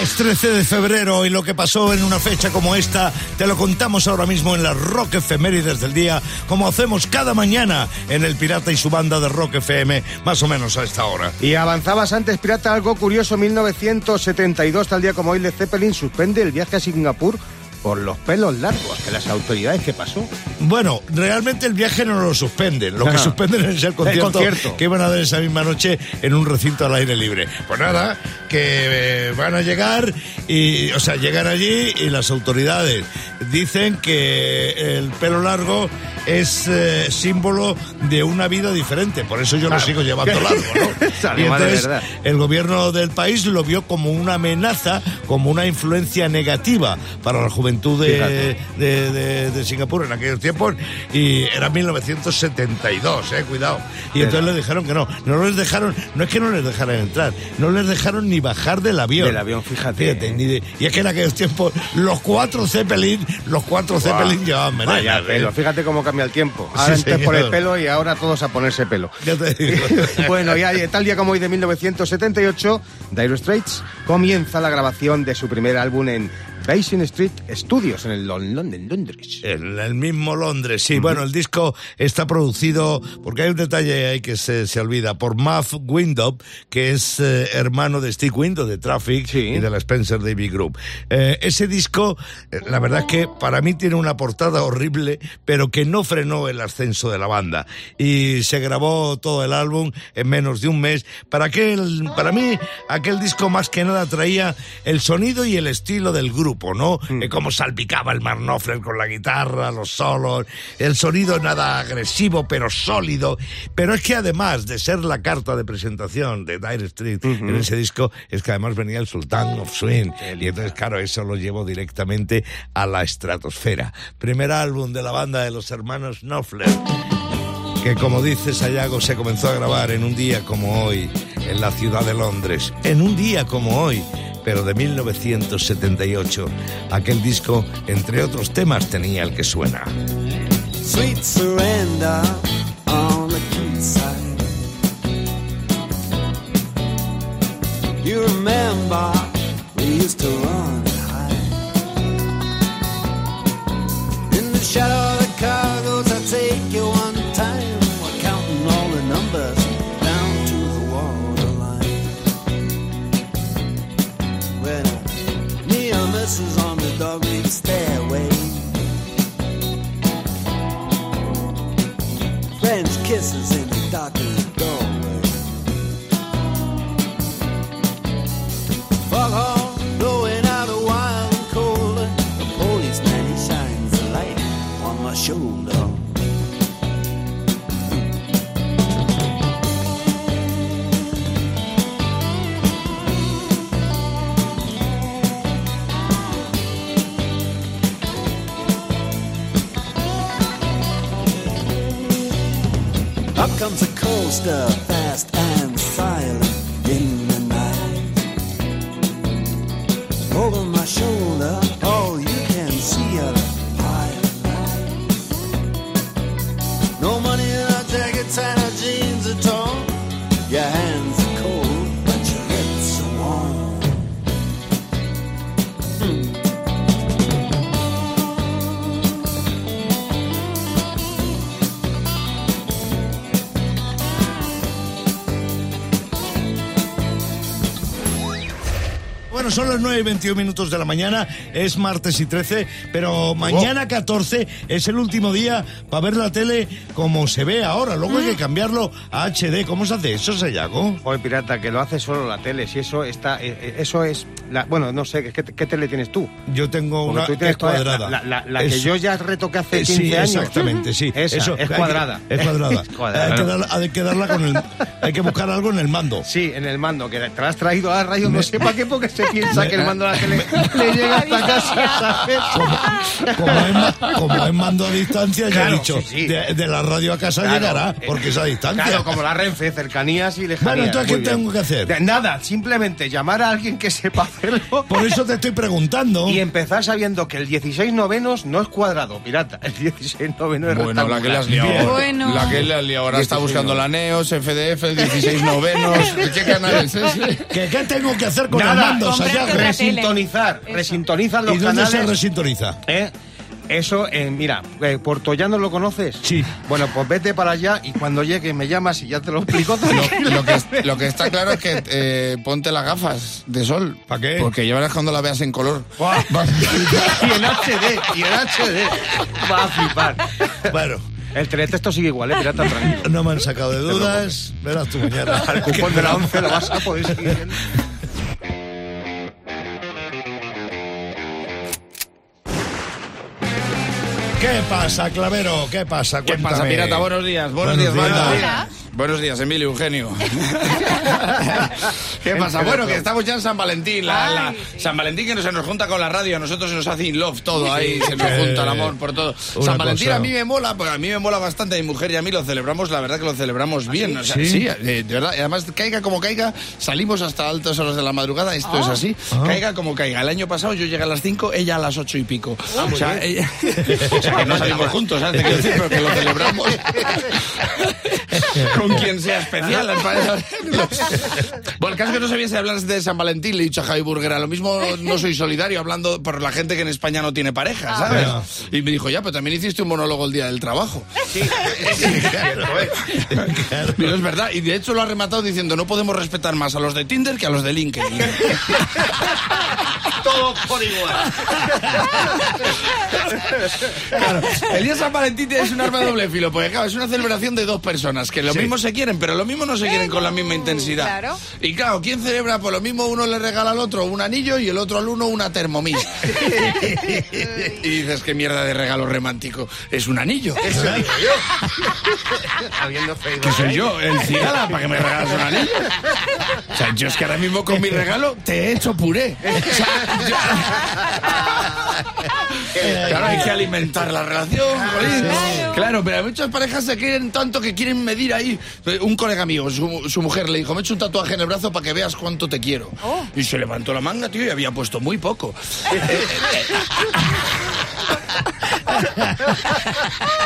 Es 13 de febrero y lo que pasó en una fecha como esta te lo contamos ahora mismo en las Rock Efemérides del día, como hacemos cada mañana en El Pirata y su banda de Rock FM, más o menos a esta hora. Y avanzabas antes, Pirata, algo curioso, 1972, tal día como hoy, Led Zeppelin suspende el viaje a Singapur por los pelos largos. Que las autoridades, ¿qué pasó? Bueno, realmente el viaje no lo suspenden. Lo que Ah. suspenden es el concierto, concierto. que iban a dar esa misma noche en un recinto al aire libre. Pues nada, que eh, van a llegar y, o sea, llegan allí y las autoridades dicen que el pelo largo es eh, símbolo de una vida diferente. Por eso yo lo sigo llevando largo, ¿no? Y entonces el gobierno del país lo vio como una amenaza, como una influencia negativa para la juventud de, Fíjate. de, de- de Singapur en aquellos tiempos y era 1972, eh, cuidado. Y entonces les dijeron que no, no les dejaron, no es que no les dejaran entrar, no les dejaron ni bajar del avión. Del avión, fíjate, ¿eh? ni de- y es que en aquellos tiempos los cuatro Zeppelin, los cuatro Zeppelin llevaban Vaya ¿eh? pelo, fíjate cómo cambia el tiempo. Ahora Sí, antes por el pelo y ahora todos a ponerse pelo. Ya te digo. bueno, ya tal día como hoy de 1978, Dire Straits comienza la grabación de su primer álbum en Basin Street Studios, en el Lon- London, Londres. En el mismo Londres, sí. Bueno, el disco está producido, porque hay un detalle ahí que se, se olvida, por Muff Window, que es eh, hermano de Steve Window de Traffic Sí. y de la Spencer David Group. Eh, ese disco, eh, la verdad es que para mí tiene una portada horrible, pero que no frenó el ascenso de la banda. Y se grabó todo el álbum en menos de un mes. Para, aquel, para mí, aquel disco más que nada traía el sonido y el estilo del grupo, ¿no? Eh, cómo salpicaba el Mark Knopfler con la guitarra, los solos, el sonido nada agresivo, pero sólido. Pero es que además de ser la carta de presentación de Dire Street en ese disco, es que además venía el Sultan of Swing. Y entonces, claro, eso lo llevo directamente a la estratosfera. Primer álbum de la banda de los hermanos Knopfler que como dice Sayago se comenzó a grabar en un día como hoy en la ciudad de Londres, en un día como hoy, pero de 1978. Aquel disco, entre otros temas, tenía el que suena. Sweet surrender on the quayside. You remember we used to run and hide. In the shadow of the cargoes, stairway. French kisses in the darkened Bueno, son las 9 y 21 minutos de la mañana, es martes y 13, pero mañana 14 es el último día para ver la tele como se ve ahora. Luego hay que cambiarlo a HD. ¿Cómo se hace eso, Sayago? Joder, pirata, que lo hace solo la tele. Si eso está. eh, eh, eso es. la- bueno, no sé, ¿qué, qué tele tienes tú? Yo tengo Porque una tú tienes es cuadrada. La, la- la que yo ya retoqué hace Eh, 15 sí, años. exactamente, sí. Esa, Eso, es hay que- cuadrada. es cuadrada. Es cuadrada. Hay, que darla, hay que darla con el. Hay que buscar algo en el mando. Sí, en el mando, que te la has traído a la radio, no sé para qué, porque se piensa que el mando de la tele le llega hasta casa, ¿sabes? Como es, como es mando a distancia, ya Claro, he dicho, sí, sí. De, de la radio a casa Claro, llegará, eh, porque es a distancia. Claro, como la Renfe, cercanías y lejanías. Bueno, entonces, ¿qué bien. tengo que hacer? De- Nada, simplemente llamar a alguien que sepa hacerlo. Por eso te estoy preguntando. Y empezar sabiendo que el 16 novenos no es cuadrado, pirata. El 16 noveno es Bueno, la que le has liado. ahora. Bueno. La que le has liado. Ahora está 16 buscando la NEOS, FDF, 16 novenos. ¿Qué canal es ese? ¿Qué, qué tengo que hacer con el Nada, mando? Tele. Resintonizar, resintonizan los ¿Y dónde se canales. resintoniza? ¿Eh? Eso, eh, mira, eh, Puerto Llano lo conoces. Sí. Bueno, pues vete para allá y cuando llegue me llamas y ya te lo explico. Lo, lo que, lo que está claro es que eh, ponte las gafas de sol. ¿Pa qué? Porque ya verás cuando la veas en color. Buah. y en HD, y en HD. Va a flipar. Bueno, El teletexto sigue igual, ¿eh? Pirata, tranquilo. no me han sacado de dudas. Verás tú mañana. Al cupón de la 11 lo vas a poder seguir ¿Qué pasa, Clavero? ¿Qué pasa? ¿Qué pasa, pirata? Buenos días, buenos, Buenos días, días. Buenos días, Emilio Eugenio. ¿Qué pasa? Bueno, que estamos ya en San Valentín. la- la- Ay, sí. San Valentín que nos, se nos junta con la radio, a nosotros se nos hace in love todo ahí, se nos junta el amor por todo. una San Valentín cosa. a mí me mola, pues a mí me mola bastante, a mi mujer y a mí lo celebramos, la verdad que lo celebramos bien. o sea, ¿Sí? sí, eh, de verdad. Y además, caiga como caiga, salimos hasta altas horas de la madrugada, esto es así. Caiga como caiga. El año pasado yo llegué a las 5, ella a las 8 y pico. o, sea, ella- o sea, que no salimos juntos, ¿sabes? Te quiero decir, pero que lo celebramos con quien sea especial. bueno, el caso es que no sabía si hablar de San Valentín, le he dicho a Javi Burguera, lo mismo no soy solidario hablando por la gente que en España no tiene pareja, ¿sabes? Ah. Y me dijo, ya, pero también hiciste un monólogo el día del trabajo. Pero es verdad, y de hecho lo ha rematado diciendo, no podemos respetar más a los de Tinder que a los de LinkedIn. Todos por igual. Claro, el día de San Valentín es un arma de doble filo, porque claro, es una celebración de dos personas que lo mismo se quieren, pero lo mismo no se quieren con la misma intensidad. claro. Y claro, ¿quién celebra? Pues lo mismo uno le regala al otro un anillo y el otro al uno una Thermomix. y dices, qué mierda de regalo romántico. Es un anillo. Habiendo feito. Que soy yo, el cigala, para que me regalas un anillo. O sea, yo es que ahora mismo con mi regalo te he hecho puré. O sea, yo- Claro, hay que alimentar la relación. Claro, pero muchas parejas se quieren tanto que quieren medir ahí. Un colega mío, su, su mujer le dijo, me he hecho un tatuaje en el brazo para que veas cuánto te quiero. Y se levantó la manga, tío, y había puesto muy poco.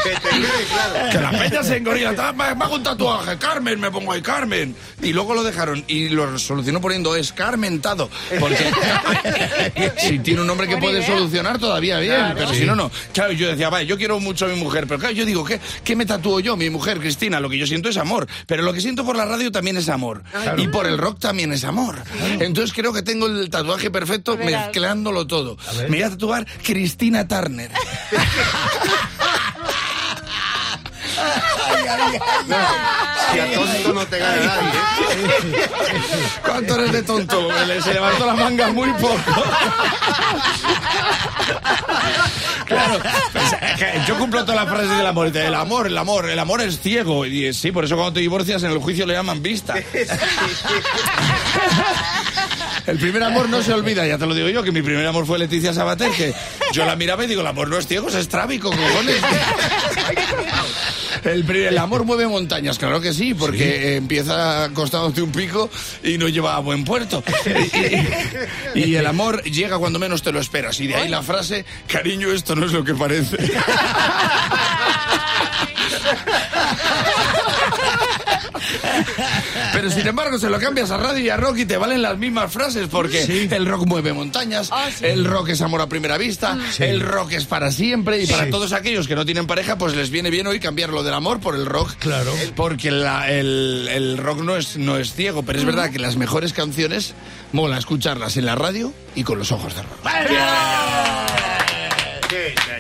Que te quede claro. Que la peña se engorila. "Ah, Me, hago un tatuaje, Carmen, me pongo ahí Carmen. Y luego lo dejaron y lo solucionó poniendo es Carmentado. Porque si tiene un nombre que puede idea. solucionar todavía bien, pero si no, no. Claro, yo decía, vale, yo quiero mucho a mi mujer, pero claro, yo digo, ¿qué, ¿qué me tatúo yo? Mi mujer, Cristina, lo que yo siento es amor. Pero lo que siento por la radio también es amor. Y por el rock también es amor. Entonces creo que tengo el tatuaje perfecto mezclándolo todo. Me voy a tatuar Cristina Turner. Si a tonto no te gana nadie. ¿Cuánto eres de tonto? Se levantó la manga muy poco. Claro, pues, es que yo cumplo todas las frases del amor. Dice, El amor, el amor, el amor es ciego. Y eh, sí, por eso cuando te divorcias en el juicio le llaman vista. El primer amor no se olvida, ya te lo digo yo, que mi primer amor fue Leticia Sabater, que yo la miraba y digo, el amor no es ciego, es estrábico, cojones. El, amor mueve montañas, claro que sí, porque eh, empieza costándote un pico y no lleva a buen puerto. Y, y el amor llega cuando menos te lo esperas. Y de ahí la frase, cariño, esto no es lo que parece. Pero sin embargo, se lo cambias a radio y a rock y te valen las mismas frases porque el rock mueve montañas, Ah, sí. el rock es amor a primera vista, el rock es para siempre y para todos aquellos que no tienen pareja, pues les viene bien hoy cambiar lo del amor por el rock. Claro. Porque la- el, el rock no es, no es ciego, pero es verdad que las mejores canciones mola escucharlas en la radio y con los ojos cerrados.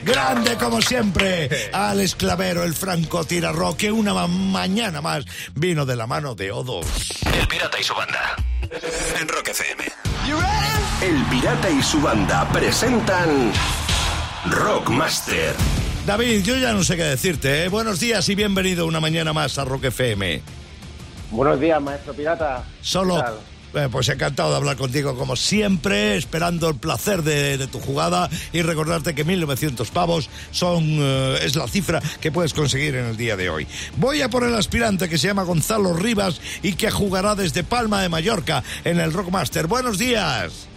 Grande como siempre, Alex Clavero, el franco tira que una ma- mañana más vino de la mano de O2. El Pirata y su banda. En Rock FM. El Pirata y su banda presentan Rockmaster. David, yo ya no sé qué decirte. ¿eh? Buenos días y bienvenido una mañana más a Rock FM. Buenos días, maestro pirata. Solo, ¿Qué tal? Eh, pues encantado de hablar contigo como siempre, esperando el placer de, tu jugada y recordarte que 1.900 pavos son eh, es la cifra que puedes conseguir en el día de hoy. Voy a por el aspirante que se llama Gonzalo Rivas y que jugará desde Palma de Mallorca en el Rockmaster. Buenos días.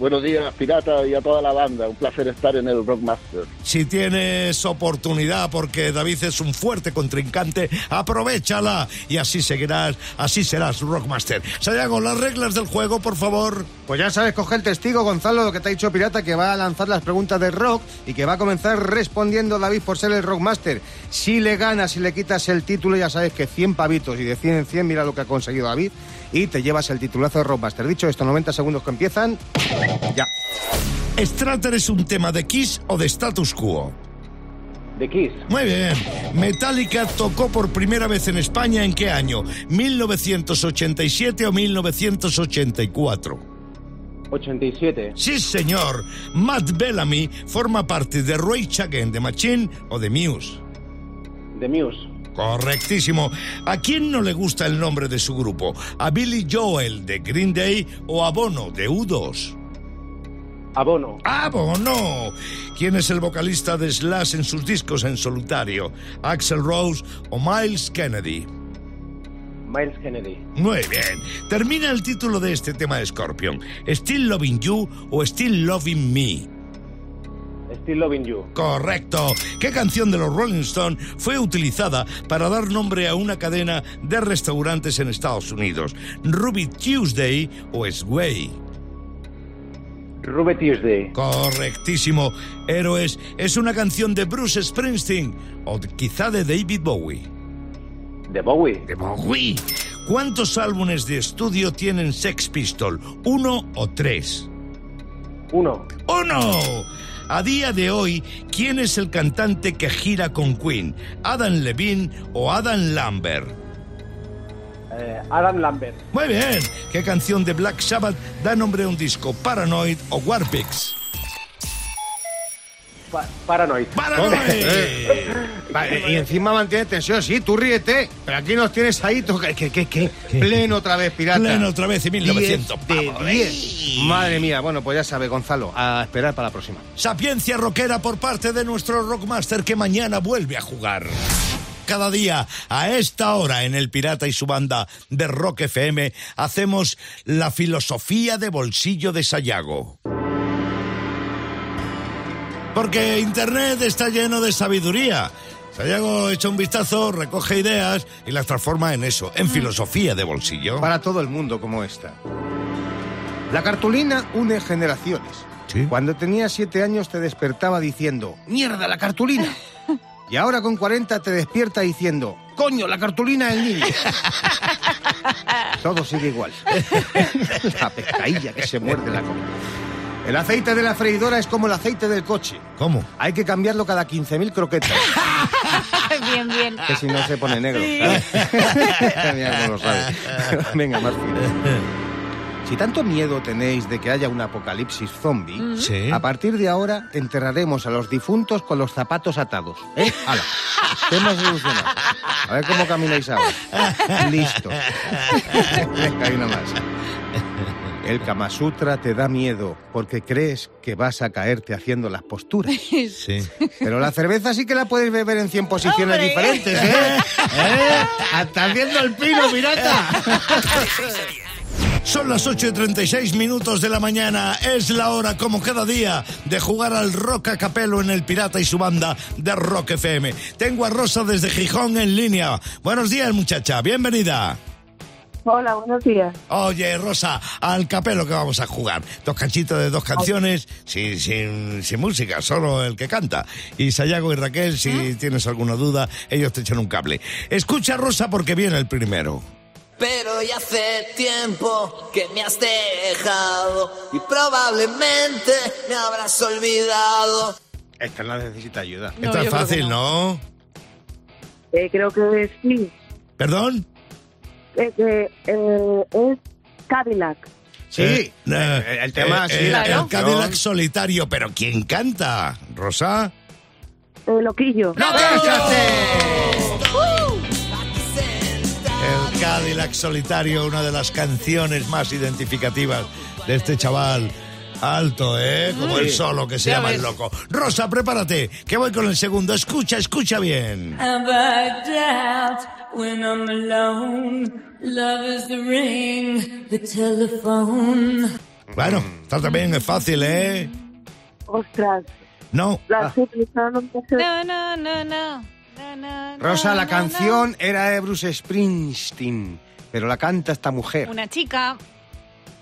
Buenos días, pirata, y a toda la banda. Un placer estar en el Rockmaster. Si tienes oportunidad, porque David es un fuerte contrincante, aprovechala y así seguirás, así serás Rockmaster. Sayago, las reglas del juego, por favor. Pues ya sabes, coge el testigo, Gonzalo, lo que te ha dicho Pirata, que va a lanzar las preguntas de rock y que va a comenzar respondiendo David por ser el Rockmaster. Si le ganas y le quitas el título, ya sabes que 100 pavitos y de 100 en 100, mira lo que ha conseguido David, y te llevas el titulazo de Rockmaster. Dicho esto, 90 segundos que empiezan, ya. ¿Strater es un tema de Kiss o de status quo? De Kiss, Muy bien. Metallica tocó por primera vez en España en qué año? ¿1987 o 1984? 87. Sí, señor. Matt Bellamy forma parte de Rage Against the Machine o de Muse. De Muse, Correctísimo. ¿A quién no le gusta el nombre de su grupo? ¿A Billy Joel de Green Day o a Bono de U2? Abono, ¡Ah, Bono! ¿Quién es el vocalista de Slash en sus discos en solitario? ¿Axel Rose o Miles Kennedy? Miles Kennedy. Muy bien. Termina el título de este tema de Scorpion. ¿Still Loving You o Still Loving Me? Still Loving You. Correcto. ¿Qué canción de los Rolling Stones fue utilizada para dar nombre a una cadena de restaurantes en Estados Unidos? ¿Ruby Tuesday o Sway? Ruby Tuesday. Correctísimo. Héroes es una canción de Bruce Springsteen o quizá de David Bowie. De Bowie. De Bowie. ¿Cuántos álbumes de estudio tienen Sex Pistol? ¿Uno o tres? Uno. ¡Uno! A día de hoy, ¿quién es el cantante que gira con Queen? ¿Adam Levine o Adam Lambert? Eh, Adam Lambert. Muy bien. ¿Qué canción de Black Sabbath da nombre a un disco? ¿Paranoid o Warpix? Pa- Paranoid. ¡Paranoid! Vale, y encima mantiene tensión, sí, tú ríete, pero aquí nos tienes ahí, que, que, que, pleno otra vez, pirata. Pleno otra vez y 1900. 10 de Vamos, 10. ey. Madre mía, bueno, pues ya sabe, Gonzalo, a esperar para la próxima. Sapiencia rockera por parte de nuestro Rockmaster que mañana vuelve a jugar. Cada día, a esta hora, en El Pirata y su banda de Rock FM, hacemos la filosofía de bolsillo de Sayago. Porque Internet está lleno de sabiduría. Sayago echa un vistazo, recoge ideas y las transforma en eso, en filosofía de bolsillo. Para todo el mundo como esta. La cartulina une generaciones. Sí. Cuando tenías siete años te despertaba diciendo, ¡mierda, la cartulina! Y ahora con 40 te despierta diciendo, ¡coño, la cartulina del niño! Todo sigue igual. la pescadilla que se muerde la comida. El aceite de la freidora es como el aceite del coche. ¿Cómo? Hay que cambiarlo cada 15.000 croquetas. bien, bien. Que si no se pone negro. ¿sabes? Mira cómo lo sabe. Venga, más fino. Si tanto miedo tenéis de que haya un apocalipsis zombie, Sí. a partir de ahora enterraremos a los difuntos con los zapatos atados. ¿Eh? ¡Hala! Tema solucionado. A ver cómo camináis ahora. Listo. Venga, hay una más. El Kama Sutra te da miedo porque crees que vas a caerte haciendo las posturas. Sí. Pero la cerveza sí que la puedes beber en 100 posiciones Hombre. diferentes, ¿eh? ¿Eh? Hasta haciendo el pino, pirata. Son las 8 y 36 minutos de la mañana. Es la hora, como cada día, de jugar al rock a capelo en el Pirata y su banda de Rock FM. Tengo a Rosa desde Gijón en línea. Buenos días, muchacha. Bienvenida. Hola, buenos días. Oye, Rosa, al capelo que vamos a jugar. Dos cachitos de dos canciones, sin, sin, sin música, solo el que canta. Y Sayago y Raquel, si tienes alguna duda, ellos te echan un cable. Escucha, Rosa, porque viene el primero. Pero ya hace tiempo que me has dejado y probablemente me habrás olvidado. Esta la necesita ayuda. No, Esto yo es fácil, ¿no? Eh, creo que sí. ¿Perdón? Eh, que, eh, es Cadillac. Sí, Eh, eh, el tema, sí, el. Cadillac solitario, pero ¿quién canta? ¿Rosa? Loquillo. ¡No! El Cadillac solitario, una de las canciones más identificativas de este chaval. Alto, ¿eh? Como el solo que se Ya llama ves. el loco. Rosa, prepárate, que voy con el segundo. Escucha, escucha bien. Love is the ring, the telephone. Bueno, esta también es fácil, ¿eh? Ostras. No. La sé, pero no. No, no, no, no. No, Rosa, la canción era de Bruce Springsteen, pero la canta esta mujer. Una chica.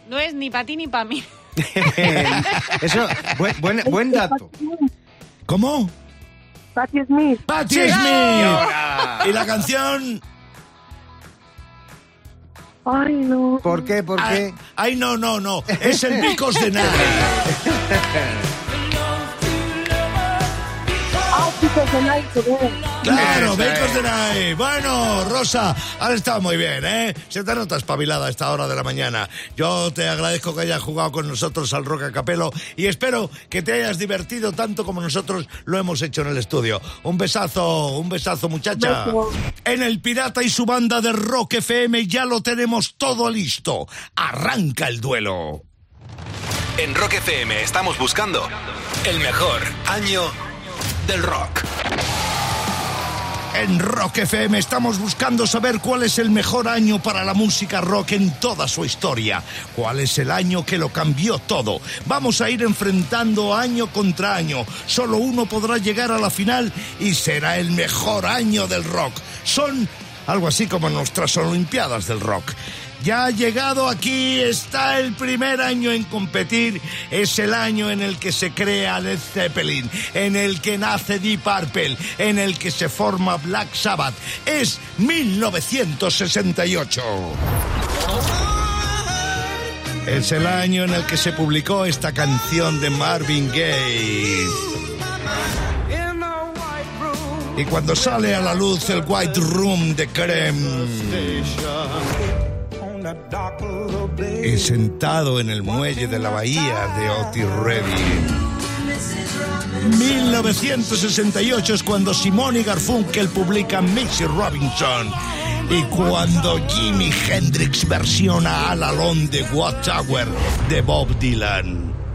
No es ni para ti ni para mí. Eso, buen, buen, buen dato. ¿Cómo? Patti Smith. ¡Patti. Smith! Y la canción... Ay, no. ¿Por qué? ¿Por qué? Ay, no, no, no. Es el Vicos de Night. De Night. Claro, es. de Night. Bueno, Rosa, has estado muy bien, ¿eh? Se te nota espabilada a esta hora de la mañana. Yo te agradezco que hayas jugado con nosotros al Rock a Capelo y espero que te hayas divertido tanto como nosotros lo hemos hecho en el estudio. Un besazo, un besazo, muchacha. Beso. En el Pirata y su banda de Rock FM ya lo tenemos todo listo. Arranca el duelo. En Rock FM estamos buscando el mejor año del rock. En Rock FM estamos buscando saber cuál es el mejor año para la música rock en toda su historia. ¿Cuál es el año que lo cambió todo? Vamos a ir enfrentando año contra año. Solo uno podrá llegar a la final y será el mejor año del rock. Son algo así como nuestras Olimpiadas del rock. Ya ha llegado aquí, está el primer año en competir, es el año en el que se crea Led Zeppelin, en el que nace Deep Purple, en el que se forma Black Sabbath. Es 1968. Es el año en el que se publicó esta canción de Marvin Gaye. Y cuando sale a la luz el White Room de Creme. Y sentado en el muelle de la bahía de Otis Redding. 1968 es cuando Simon y Garfunkel publican Missy Robinson. Y cuando Jimi Hendrix versiona All Alone de Watchtower de Bob Dylan.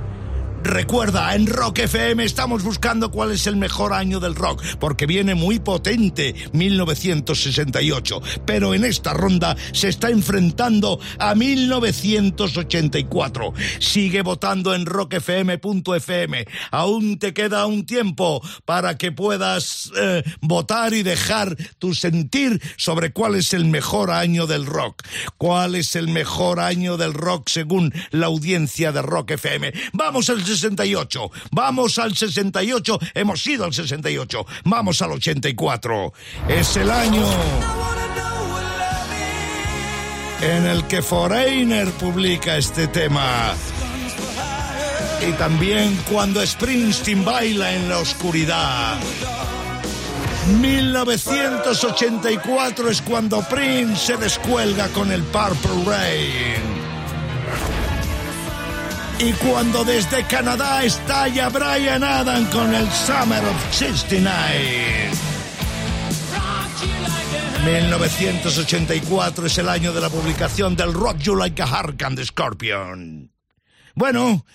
Recuerda, en Rock FM estamos buscando cuál es el mejor año del rock, porque viene muy potente 1968, pero en esta ronda se está enfrentando a 1984. Sigue votando en rockfm.fm. Aún te queda un tiempo para que puedas eh, votar y dejar tu sentir sobre cuál es el mejor año del rock. ¿Cuál es el mejor año del rock según la audiencia de Rock FM? Vamos al 68, vamos al 68, hemos ido al 68, vamos al 84. Es el año en el que Foreigner publica este tema. Y también cuando Springsteen baila en la oscuridad. 1984 es cuando Prince se descuelga con el Purple Rain. Y cuando desde Canadá estalla Brian Adam con el Summer of 69. 1984 es el año de la publicación del Rock You Like a Hurricane de Scorpion. Bueno,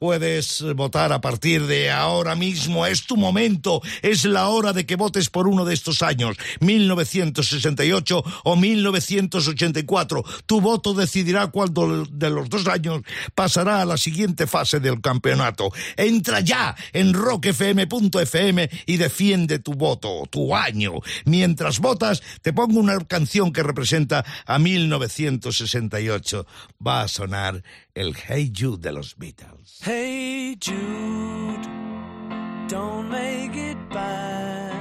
puedes votar a partir de ahora mismo. Es tu momento. Es la hora de que votes por uno de estos años, 1968 o 1984. Tu voto decidirá cuál de los dos años pasará a la siguiente fase del campeonato. Entra ya en rockfm.fm y defiende tu voto, tu año. Mientras votas, te pongo una canción que representa a 1968. Va a sonar el Hey You de los Beatles. Hey Jude, don't make it bad.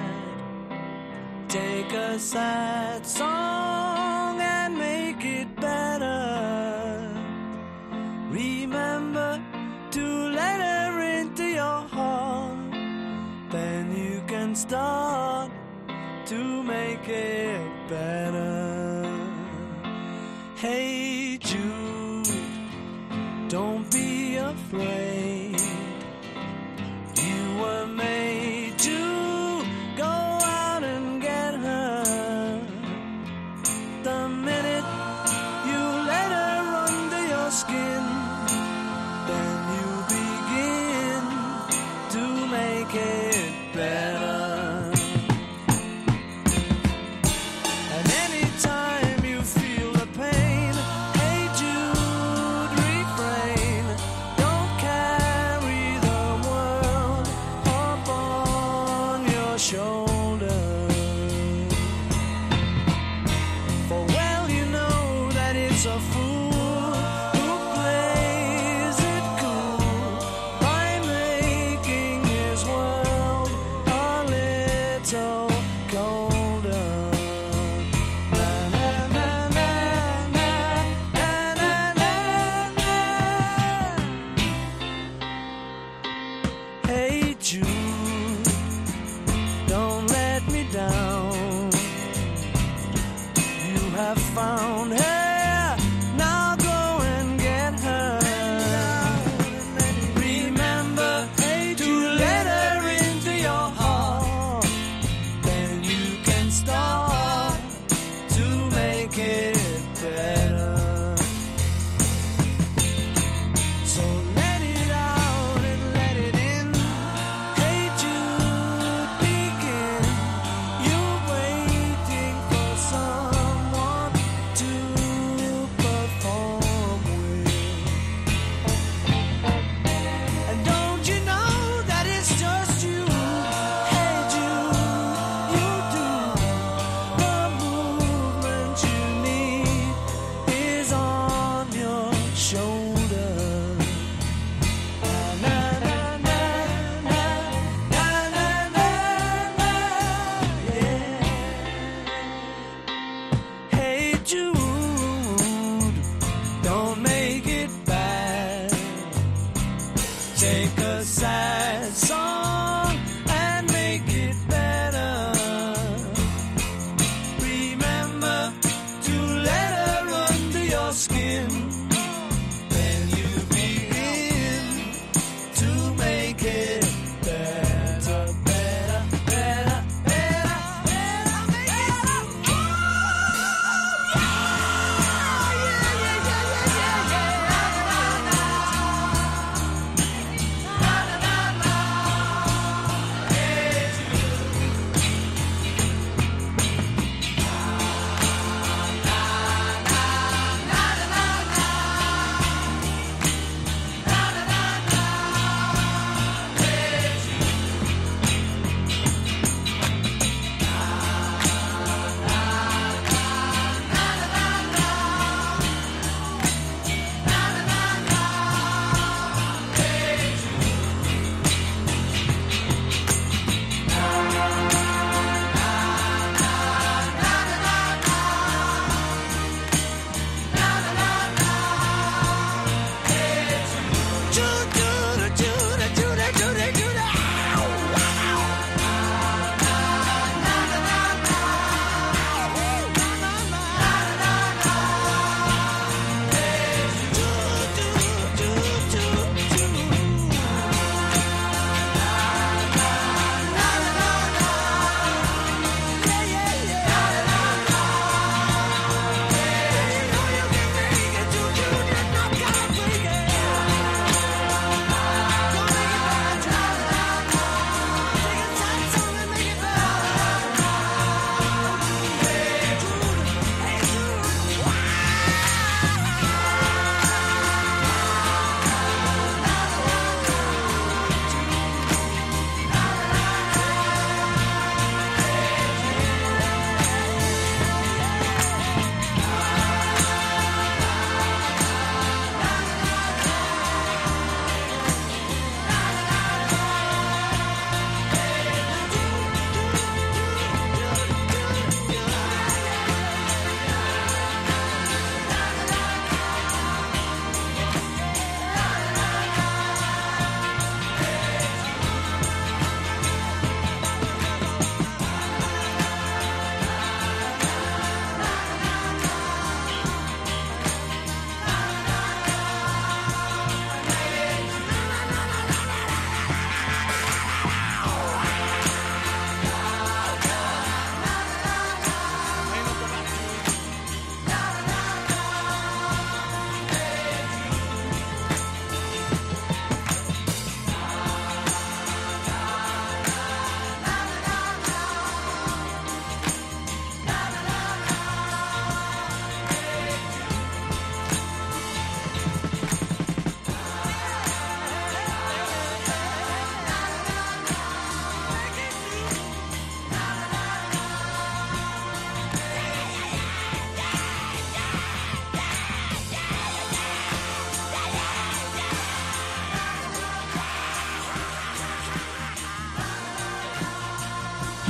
Take a sad song and make it better. Remember to let her into your heart. Then you can start to make it better. Hey flame. show.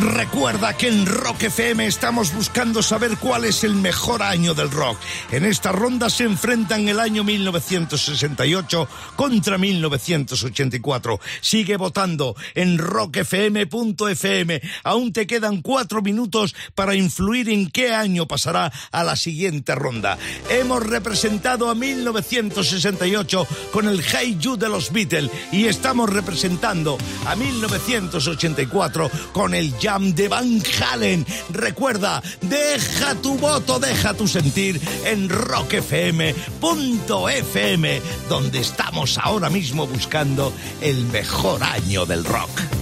Recuerda que en Rock FM estamos buscando saber cuál es el mejor año del rock. En esta ronda se enfrentan el año 1968 contra 1984. Sigue votando en rockfm.fm. Aún te quedan cuatro minutos para influir en qué año pasará a la siguiente ronda. Hemos representado a 1968 con el Hey You de los Beatles y estamos representando a 1984 con el Jam de Van Halen. Recuerda, deja tu voto, deja tu sentir en rockfm.fm, donde estamos ahora mismo buscando el mejor año del rock.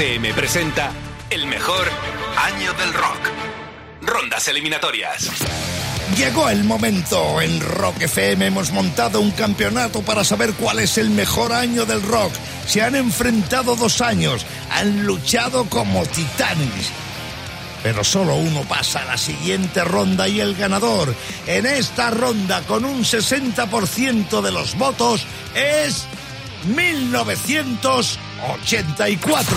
FM presenta el mejor año del rock. Rondas eliminatorias. Llegó el momento. En Rock FM hemos montado un campeonato para saber cuál es el mejor año del rock. Se han enfrentado dos años, han luchado como titanes. Pero solo uno pasa a la siguiente ronda y el ganador en esta ronda con un 60% de los votos es 1984.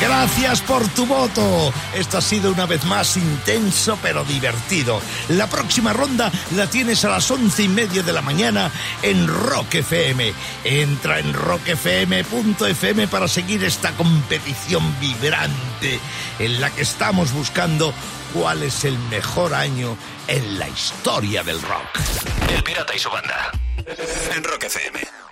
Gracias por tu voto. Esto ha sido una vez más intenso pero divertido. La próxima ronda la tienes a las once y media de la mañana en Rock FM. Entra en rockfm.fm para seguir esta competición vibrante en la que estamos buscando cuál es el mejor año en la historia del rock. El Pirata y su banda. En Rock FM.